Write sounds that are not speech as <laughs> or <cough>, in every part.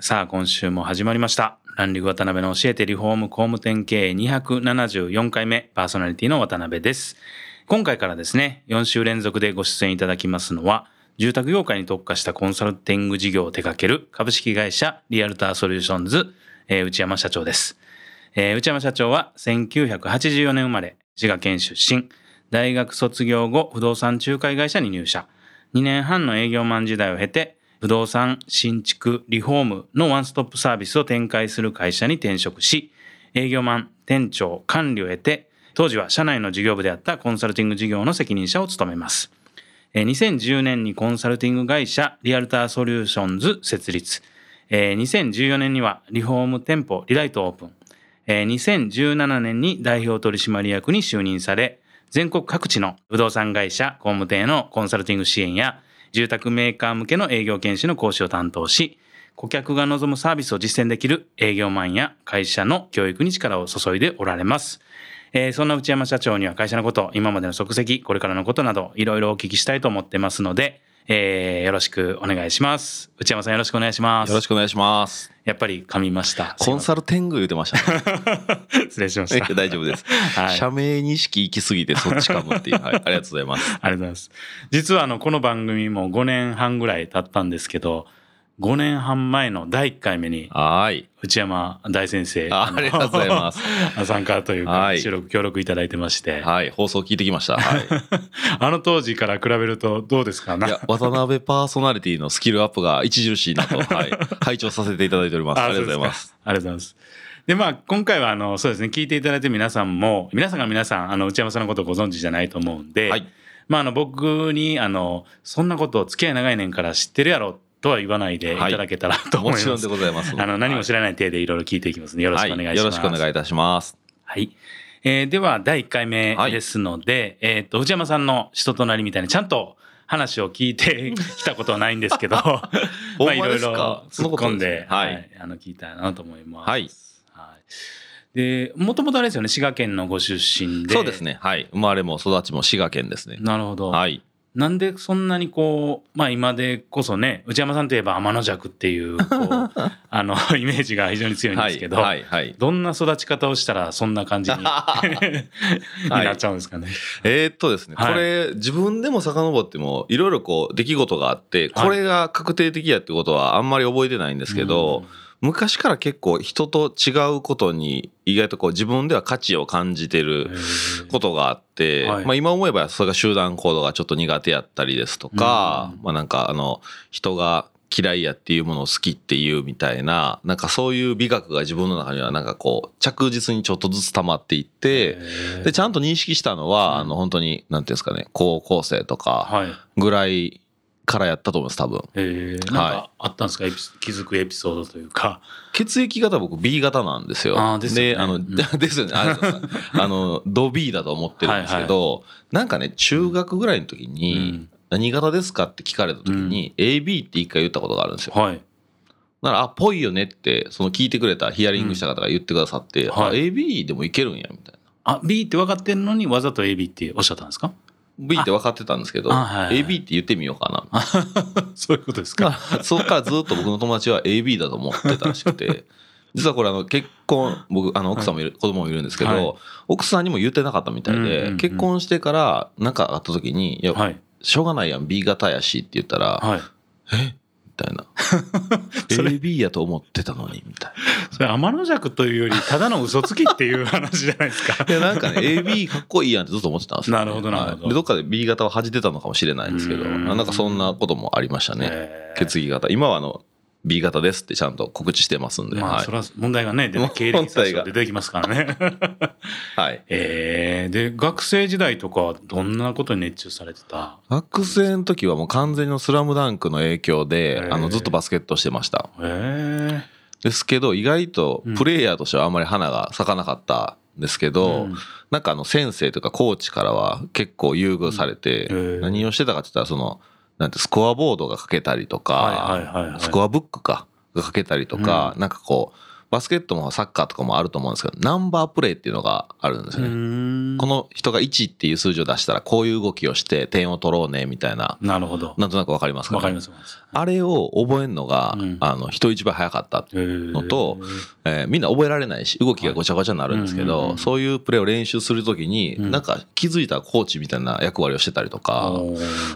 さあ今週も始まりました。ランディング渡辺の教えてリフォーム工務店経営274回目パーソナリティの渡辺です。今回からですね4週連続でご出演いただきますのは住宅業界に特化したコンサルティング事業を手掛ける株式会社リアルターソリューションズ、えー、内山社長です、えー、内山社長は1984年生まれ滋賀県出身。大学卒業後不動産仲介会社に入社。2年半の営業マン時代を経て不動産、新築、リフォームのワンストップサービスを展開する会社に転職し、営業マン、店長、管理を経て、当時は社内の事業部であったコンサルティング事業の責任者を務めます。2010年にコンサルティング会社リアルターソリューションズ設立。2014年にはリフォーム店舗リライトオープン。2017年に代表取締役に就任され、全国各地の不動産会社、工務店へのコンサルティング支援や住宅メーカー向けの営業研修の講師を担当し、顧客が望むサービスを実践できる営業マンや会社の教育に力を注いでおられます。えー、そんな内山社長には会社のこと、今までの足跡、これからのことなど、いろいろお聞きしたいと思ってますので、えー、よろしくお願いします。内山さんよろしくお願いします。よろしくお願いします。やっぱり噛みました。コンサルテング言ってました、ね。<laughs> 失礼しました。大丈夫です。はい社名認識行き過ぎてそっちかもっていう。はい。ありがとうございます。<laughs> ありがとうございます。実はあの、この番組も5年半ぐらい経ったんですけど、5年半前の第1回目に、はい。内山大先生あありがとうございますす。<laughs> 参加というか、はい収録協力いただいてまして、はい。放送聞いてきました。はい。<laughs> あの当時から比べるとどうですか？いや、渡辺パーソナリティのスキルアップが著しいなと、はい。<laughs> 拝聴させていただいております。ありがとうございます。ありがとうございます。で、まあ、今回は、あの、そうですね、聞いていただいて皆さんも、皆さんが皆さん、あの、内山さんのことをご存知じゃないと思うんで、はいまあ、あの、僕に、あの、そんなことを付き合い長い年から知ってるやろ、とは言わないでいただけたらと思います。もちろんでございます。あの、何も知らない体でいろいろ聞いていきますので、よろしくお願いします。はい。よろしくお願いいたします。はい。えーでは、第1回目ですので、えっ、と、内山さんの人となりみたいな、ちゃんと話を聞いてきたことはないんですけど、<laughs> まほあ、いろいろ突っ込んで、はいはい、あの、聞いたいなと思います。はい。はい。で、もともとあれですよね、滋賀県のご出身で。そうです。ね。はい。生まれも育ちも滋賀県ですね。なるほど。はい。なんでそんなにこう、まあ今でこそね、内山さんといえば天の弱っていう、こう、<laughs> あの、イメージが非常に強いんですけど、はい。はい。はいどんな育ち方をしたらそんな感じに <laughs> <laughs> になっちゃうんですかね。えーっとですね、はいこれ自分でも遡ってもいろいろこう出来事があって、はいこれが確定的やってことはあんまり覚えてないんですけど、昔から結構人と違うことに意外とこう自分では価値を感じてうん、ることがあって、はい。まあ今思えばそれが集団行動がちょっと苦手やったりですとか、うん。まあなんかあの人が嫌いやっていうものを好きっていうみたいな、なんかそういう美学が自分の中にはなんかこう着実にちょっとずつ溜まっていって、で、ちゃんと認識したのは、うんあの、本当に、なんていうんですかね、高校生とかはい。ぐらいからやったと思います、多分。えー、なんかあったんですか、エピソ気づくエピソードというか。血液型僕 B 型なんですよ。あーですよねあの、うん <laughs> ですよね。あ <laughs> あの、ド B だと思ってるんですけど、なんかね、中学ぐらいの時に、うん何型ですかって聞かれた時に、AB って一回言ったことがあるんですよ。はい。だから、あ、ぽいよねって、その聞いてくれたヒアリングした方が言ってくださって、あ、うんはい AB でもいけるんや、みたいな。あ、B って分かってんのにわざと AB っておっしゃったんですか？B って分かってたんですけど、あはいはい AB って言ってみようかな。<laughs> そういうことですか。そこからずっと僕の友達は AB だと思ってたらしくて、<laughs> 実はこれあの結婚、僕、あの奥さんもいる、子供もいるんですけど、はい奥さんにも言ってなかったみたいで、うんうんうん結婚してからなんかあった時に、いや、はい。しょうがないやん、B 型やしって言ったら、はい。え？みたいな。<laughs> AB やと思ってたのに、みたいそれ天の弱というより、ただの嘘つきっていう話じゃないですか。な。<laughs> いや、なんかね、AB かっこいいやんってずっと思ってたんですよ、なるほどなるほどはいでどっかで B 型を恥じてたのかもしれないんですけど、うんなんかそんなこともありましたね。えー血液型。今はあの、B 型ですってちゃんと告知してますんで。まあ、はいそれは問題がね、<laughs> 出て経歴詐称出てきますからね。<laughs> はい。<laughs> えー、で、学生時代とかはどんなことに熱中されてた？学生の時はもう完全にスラムダンクの影響で、あの、ずっとバスケットしてました。えですけど意外とプレイヤーとしてはあんまり花が咲かなかったんですけど、うんなんかあの先生とかコーチからは結構優遇されて、何をしてたかって言ったらそのなんてスコアボードが書けたりとか、スコアブックかが書けたりとか、なんかこうバスケットもサッカーとかもあると思うんですけどナンバープレイっていうのがあるんですよね。このの人が1っていう数字を出したらこういう動きをして点を取ろうねみたいな。なるほど。なんとなくわかりますか,、わかりますあれを覚えるのが、うん。あの人一倍早かったののとえーみんな覚えられないし動きがごちゃごちゃになるんですけど、はい。そういうプレーを練習するときに、うん。なんか気づいたらコーチみたいな役割をしてたりとか、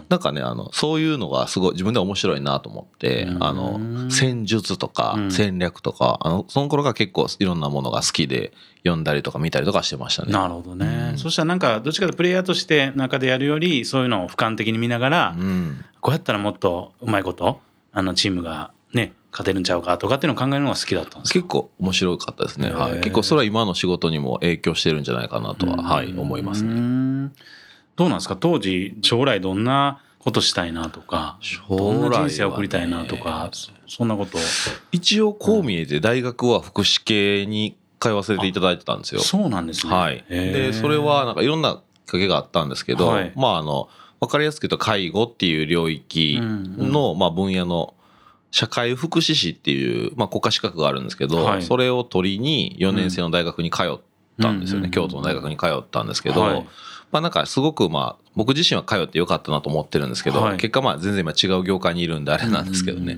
なんかねあのそういうのがすごい自分で面白いなと思って、うん。あの戦術とかうん。戦略とか、あのその頃が結構いろんなものが好きで読んだりとか見たりとかしてましたね。なるほどね、うん。そしたらなんかどっちかというとプレイヤーとして中でやるよりそういうのを俯瞰的に見ながら、うん。こうやったらもっとうまいことあのチームがね勝てるんちゃうかとかっていうのを考えるのが好きだったんですか？結構面白かったですね、はい、結構それは今の仕事にも影響してるんじゃないかなとは、はい、思いますうね。ん。どうなんですか？当時将来どんなことしたいなとかどんな人生を送りたいなとかそそんなこと一応こう見えて大学は福祉系に通わせていただいてたんですよ。そうなんですね。はい、でそれはなんかいろんなきっかけがあったんですけど、はい。まああの分かりやすく言うと介護っていう領域の、まあ、分野の社会福祉士っていう、まあ、国家資格があるんですけど、はい。それを取りに4年生の大学に通ったんですよね、うん。京都の大学に通ったんですけど、はいまあなんかすごくまあ僕自身は通ってよかったなと思ってるんですけど、はい。結果まあ全然今違う業界にいるんであれなんですけどね、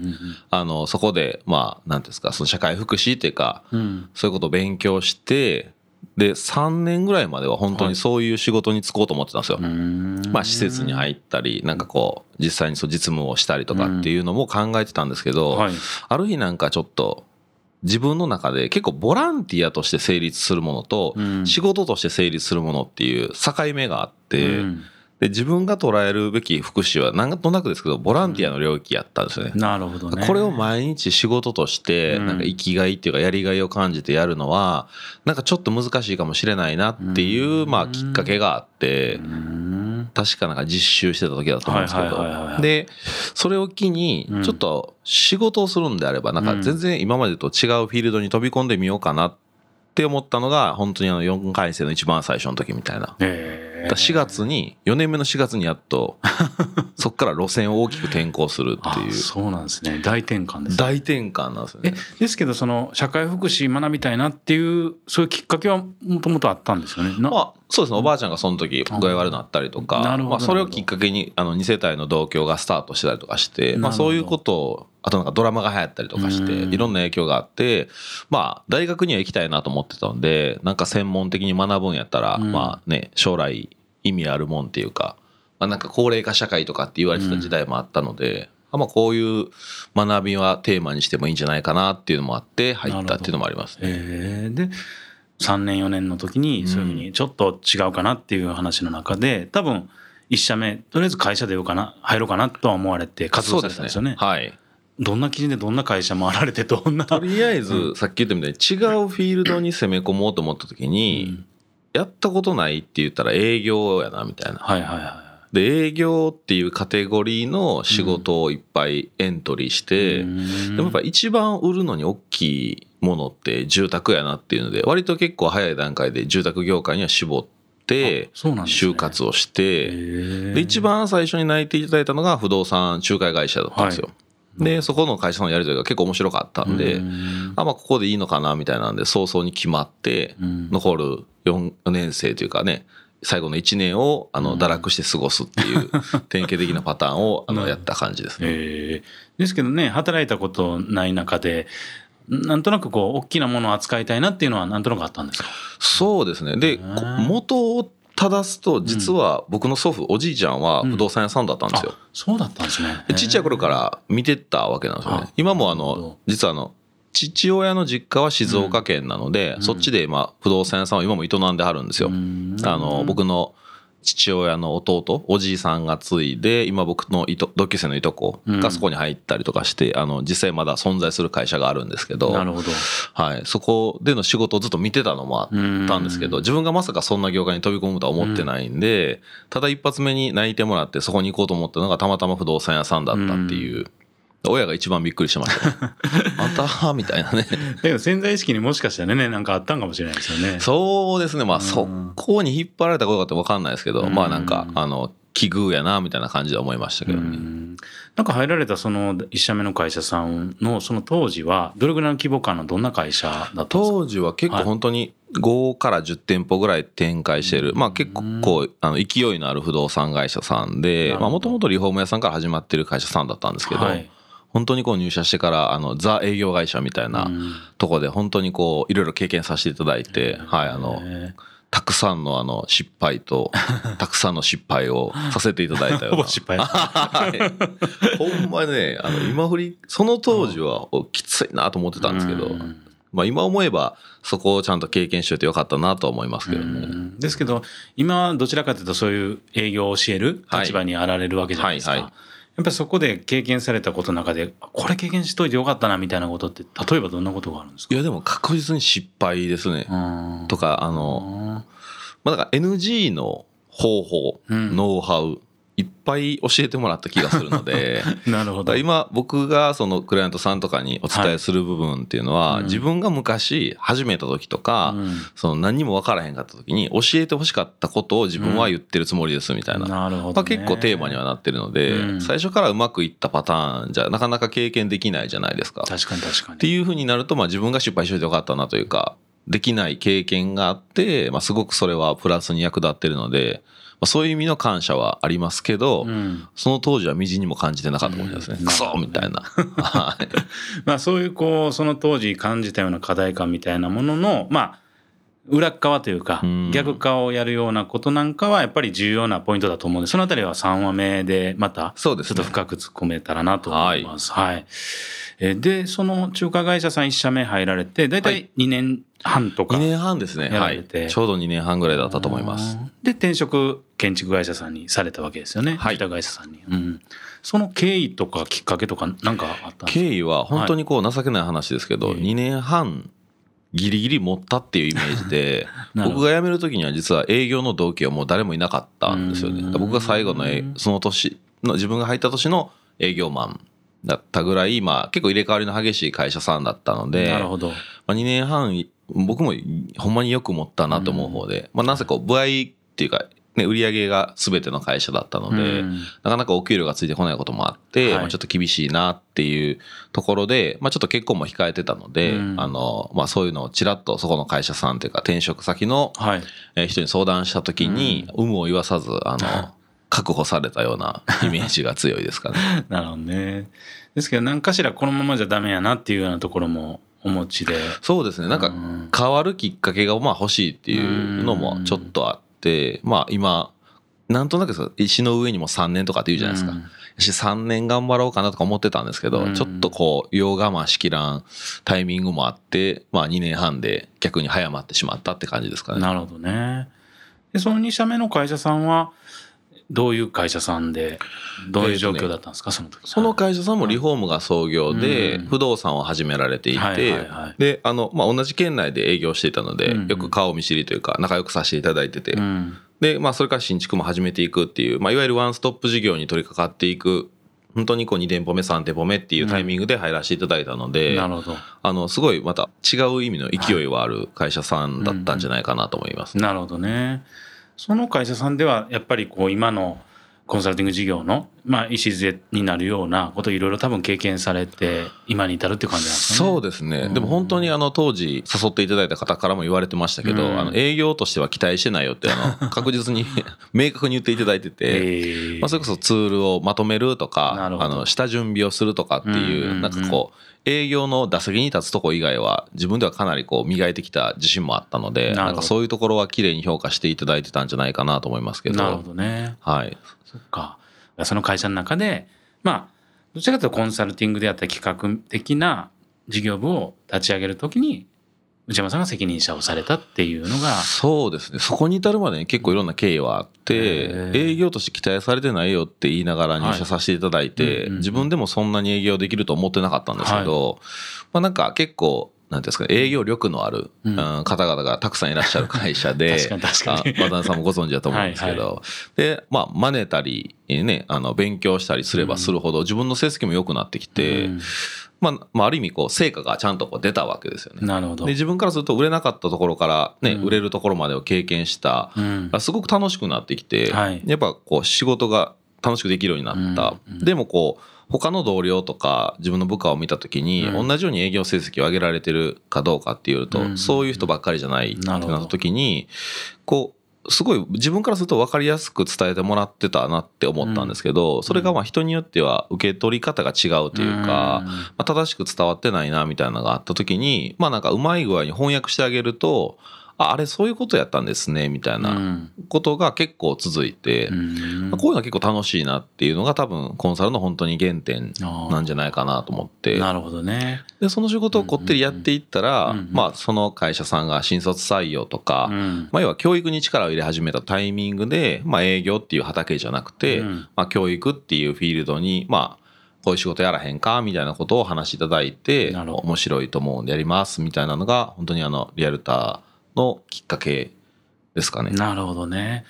あのそこでまあ何ですかその社会福祉っていうかうん。うんそういうことを勉強してで3年ぐらいまでは本当にそういう仕事に就こうと思ってたんですよ。うん。まあ施設に入ったりなんかこう実際にそう実務をしたりとかっていうのも考えてたんですけど、はい。ある日なんかちょっと自分の中で結構ボランティアとして成立するものとうん。仕事として成立するものっていう境目があって、うん。で自分が捉えるべき福祉はなんとなくですけどボランティアの領域やったんですよね。なるほどね。これを毎日仕事としてうん。なんか生きがいっていうかやりがいを感じてやるのはなんかちょっと難しいかもしれないなっていううん。まあきっかけがあってうん確かなんか実習してた時だと思うんですけど。でそれを機にうん。ちょっと仕事をするんであればなんか全然今までと違うフィールドに飛び込んでみようかなって思ったのが本当にあの4回生の一番最初の時みたいな。へーだから4月に4年目の4月にやっと <laughs> そっから路線を大きく転校するっていう。あそうなんですね。大転換ですね。大転換なんですね。ですけどその社会福祉学びたいなっていうそういうきっかけはもともとあったんですよね。なまあそうですね。おばあちゃんがその時具合悪くなったりとか、なるほどまあ、それをきっかけにあの2世帯の同居がスタートしてたりとかして、まあ、そういうことをあとなんかドラマが流行ったりとかしてうん。いろんな影響があってまあ大学には行きたいなと思ってたんでなんか専門的に学ぶんやったら、うん。まあね将来意味あるもんっていうか、まあ、なんか高齢化社会とかって言われてた時代もあったので。まあこういう学びはテーマにしてもいいんじゃないかなっていうのもあって入ったっていうのもありますね。えーで3年4年の時にそういうふうにちょっと違うかなっていう話の中で多分1社目とりあえず会社でようかな入ろうかなとは思われて活動されてたんですよね。はい。どんな基準でどんな会社回られてどんなとりあえず、さっき言ったみたいに違うフィールドに攻め込もうと思った時に、やったことないって言ったら営業やなみたいな。はいはいはで営業っていうカテゴリーの仕事をいっぱいエントリーしい。て、うーんでもやっぱ一番売るのに大きいものって住宅やなっていうので割と結構早い段階で住宅業界には絞って就活をして、でで一番最初に内定いただいたのが不動産仲介会社だったんですよ。でそこの会社のやり取りが結構面白かったんで、あまあここでいいのかなみたいなんで早々に決まって残る 4, 年生というかね最後の1年をあのうん。堕落して過ごすっていう <laughs> 典型的なパターンをあうん。のやった感じですね。え。ーですけどね働いたことない中でなんとなくこう大きなものを扱いたいなっていうのはなんとなくあったんですか？そうですね。で元を正すと実は僕の祖父おじいちゃんは不動産屋さんだったんですよ。あそうだったんですね。でちっちゃい頃から見てたわけなんですよね。あ。今もあの実はあの父親の実家は静岡県なので、うん。そっちでまあ不動産屋さんを今も営んではるんですよ。うん。あの僕の父親の弟おじいさんが継いで今僕のいと同級生のいとこがそこに入ったりとかして、あの実際まだ存在する会社があるんですけどなるほど。はい、そこでの仕事をずっと見てたのもあったんですけど自分がまさかそんな業界に飛び込むとは思ってないんで、ただ一発目に泣いてもらってそこに行こうと思ったのがたまたま不動産屋さんだったっていう親が一番びっくりしてました。あ <laughs> んた？みたいなね。でも潜在意識にもしかしたらね、なんかあったんかもしれないですよね。そうですね。まあ、そこに引っ張られたことかって分かんないですけど、まあなんか、あの、奇遇やなみたいな感じで思いましたけどね。んなんか入られたその一社目の会社さんのその当時はどれぐらいの規模感のどんな会社だったんですか？当時は結構本当に5から10店舗ぐらい展開してる、まあ結構こうあの勢いのある不動産会社さんでもともとリフォーム屋さんから始まってる会社さんだったんですけど、はい、本当にこう入社してからあのザ営業会社みたいなとこで本当にこういろいろ経験させていただいて、はいあの。たくさんのあの失敗と、<laughs> たくさんの失敗をさせていただいたような。<laughs> 失敗。ほんまね、あの、今振り、その当時はきついなと思ってたんですけど、まあ今思えばそこをちゃんと経験しておいてよかったなと思いますけどね。ですけど、今どちらかというとそういう営業を教える立場にあられるわけじゃないですか。はいはいはいやっぱりそこで経験されたことの中で、これ経験しといてよかったなみたいなことって、例えばどんなことがあるんですか？いやでも確実に失敗ですね。とか、あの、まあだから NG の方法、ノウハウ、いっぱい教えてもらった気がするので <laughs> なるほど。今僕がそのクライアントさんとかにお伝えする部分っていうのは、はい、自分が昔始めた時とか、うん、その何にも分からへんかった時に教えてほしかったことを自分は言ってるつもりですみたいな、うん、なるほど、ね、まあ、結構テーマにはなってるので、うん、最初からうまくいったパターンじゃなかなか経験できないじゃないですか。確かに確かに。っていうふうになると、まあ、自分が失敗しといてよかったなというかできない経験があって、まあ、すごくそれはプラスに役立ってるので。まあ、そういう意味の感謝はありますけど、うん、その当時はみじんにも感じてなかったかもしれないですね。うん、クソみたいな。はい。<laughs> まあそういうこう、その当時感じたような課題感みたいなものの、まあ、裏側というか、逆側をやるようなことなんかはやっぱり重要なポイントだと思うんで、そのあたりは3話目でまた、ちょっと深く突っ込めたらなと思います。はい、はいで、その中華会社さん1社目入られて、大体2年半とか、2年半ですね。はい。ちょうど2年半ぐらいだったと思います。で、転職建築会社さんにされたわけですよね。はい。会社さんに。うん。その経緯とかきっかけとか何かあったんですか？経緯は本当にこう情けない話ですけど、はい、2年半ギリギリ持ったっていうイメージで <laughs> 僕が辞める時には実は営業の同期はもう誰もいなかったんですよね。僕が最後のその年の自分が入った年の営業マンだったぐらい、まあ結構入れ替わりの激しい会社さんだったので、なるほど。まあ、2年半、僕もほんまによく持ったなと思う方で、まあなぜこう、部合っていうか、ね、売り上げが全ての会社だったので、なかなかお給料がついてこないこともあって、まあ、ちょっと厳しいなっていうところで、まあちょっと結婚も控えてたので、あの、まあそういうのをちらっとそこの会社さんというか転職先の人に相談した時に、有無を言わさず、あの、<laughs> 確保されたようなイメージが強いですかね。<laughs> なるほどね。ですけど何かしらこのままじゃダメやなっていうようなところもお持ちで。そうですね。なんか変わるきっかけがまあ欲しいっていうのもちょっとあって、まあ今、なんとなく石の上にも3年とかって言うじゃないですか。し3年頑張ろうかなとか思ってたんですけど、ちょっとこう、よう我慢しきらんタイミングもあって、まあ2年半で逆に早まってしまったって感じですかね。なるほどね。で、その2社目の会社さんは、どういう会社さんで、どういう状況だったんですか、ね、その時。その会社さんもリフォームが創業で、不動産を始められていて、で、あの、まあ、同じ県内で営業していたので、よく顔見知りというか、仲良くさせていただいてて、で、まあ、それから新築も始めていくっていう、まあ、いわゆるワンストップ事業に取り掛かっていく本当にこう2店舗目3店舗目っていうタイミングで入らせていただいたので、なるほど。あのすごいまた違う意味の勢いはある会社さんだったんじゃないかなと思います、なるほどねその会社さんではやっぱりこう今のコンサルティング事業の、まあ、礎になるようなことをいろいろ多分経験されて、今に至るっていう感じなんですかね。そうですね。でも本当にあの当時誘っていただいた方からも言われてましたけど、あの営業としては期待してないよってあの <laughs> 確実に <laughs> 明確に言っていただいてて、まあ、それこそツールをまとめるとか、あの下準備をするとかっていう、なんかこう、営業の打席に立つとこ以外は自分ではかなりこう磨いてきた自信もあったのでなんかそういうところは綺麗に評価していただいてたんじゃないかなと思いますけど。なるほどね。はいそっか。その会社の中でまあどちらかというとコンサルティングであったり企画的な事業部を立ち上げるときに内山さんが責任者をされたっていうのが。そうですね。そこに至るまでに結構いろんな経緯はあって営業として期待されてないよって言いながら入社させていただいて、自分でもそんなに営業できると思ってなかったんですけど、まあなんか結構なんですか営業力のある、うん、方々がたくさんいらっしゃる会社で <laughs> 渡辺さんもご存知だと思うんですけど。はい、でまあ真似たりねあの勉強したりすればするほど自分の成績も良くなってきて、うん、まあ、まあ、ある意味こう成果がちゃんとこう出たわけですよね。なるほど。で自分からすると売れなかったところからね、うん、売れるところまでを経験した、すごく楽しくなってきて、はい、やっぱこう仕事が楽しくできるようになった。でもこう他の同僚とか自分の部下を見た時に、同じように営業成績を上げられてるかどうかっていうと、そういう人ばっかりじゃないってなった時にこうすごい自分からすると分かりやすく伝えてもらってたなって思ったんですけど、それがまあ人によっては受け取り方が違うというか、まあ、正しく伝わってないなみたいなのがあった時にまあなんかうまい具合に翻訳してあげるとああれそういうことやったんですねみたいなことが結構続いて、うん、こういうのは結構楽しいなっていうのが多分コンサルの本当に原点なんじゃないかなと思って。なるほどね。でその仕事をこってりやっていったら、まあ、その会社さんが新卒採用とか、うん、まあ、要は教育に力を入れ始めたタイミングで、まあ、営業っていう畑じゃなくて、うん、まあ、教育っていうフィールドにまあこういう仕事やらへんかみたいなことを話しいただいて面白いと思うんでやりますみたいなのが本当にあのリアルターのきっかけですかね。なるほどね。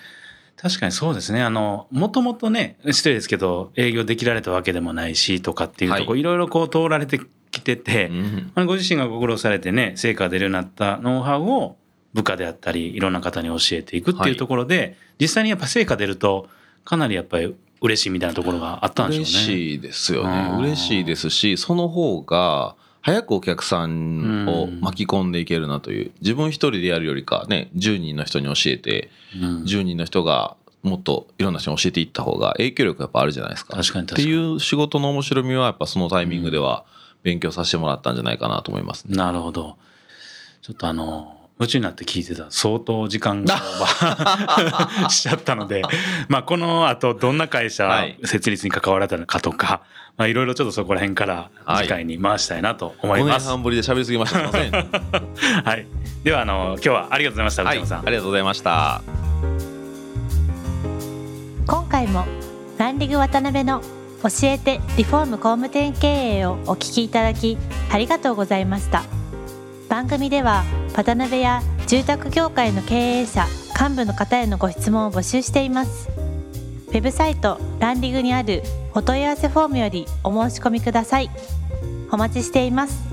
確かにそうですね。あの、もともとね、失礼ですけど、営業できられたわけでもないしとかっていうとこ、はい、いろいろこう通られてきてて、うん、ご自身がご苦労されてね、成果が出るようになったノウハウを部下であったり、いろんな方に教えていくっていうところで、はい、実際にやっぱ成果出ると、かなりやっぱり嬉しいみたいなところがあったんでしょうね。嬉しいですよね。嬉しいですし、その方が、早くお客さんを巻き込んでいけるなという、自分一人でやるよりかね10人の人に教えて、10人の人がもっといろんな人に教えていった方が影響力やっぱあるじゃないですか。確かにっていう仕事の面白みはやっぱそのタイミングでは勉強させてもらったんじゃないかなと思います、ね、なるほど。ちょっとあの夢中になって聞いてた相当時間が <laughs> しちゃったので、まあこの後どんな会社設立に関わられたのかとか、まあいろいろちょっとそこら辺から次回に回したいなと思います。はい、5年半ぶりで喋りすぎました。すみません。<laughs> はい。ではあの今日はありがとうございました。内山さん、ありがとうございました。今回もランディング渡辺の教えてリフォーム工務店経営をお聞きいただきありがとうございました。番組では渡辺や住宅業界の経営者幹部の方へのご質問を募集しています。ウェブサイトランディングにあるお問い合わせフォームよりお申し込みください。お待ちしています。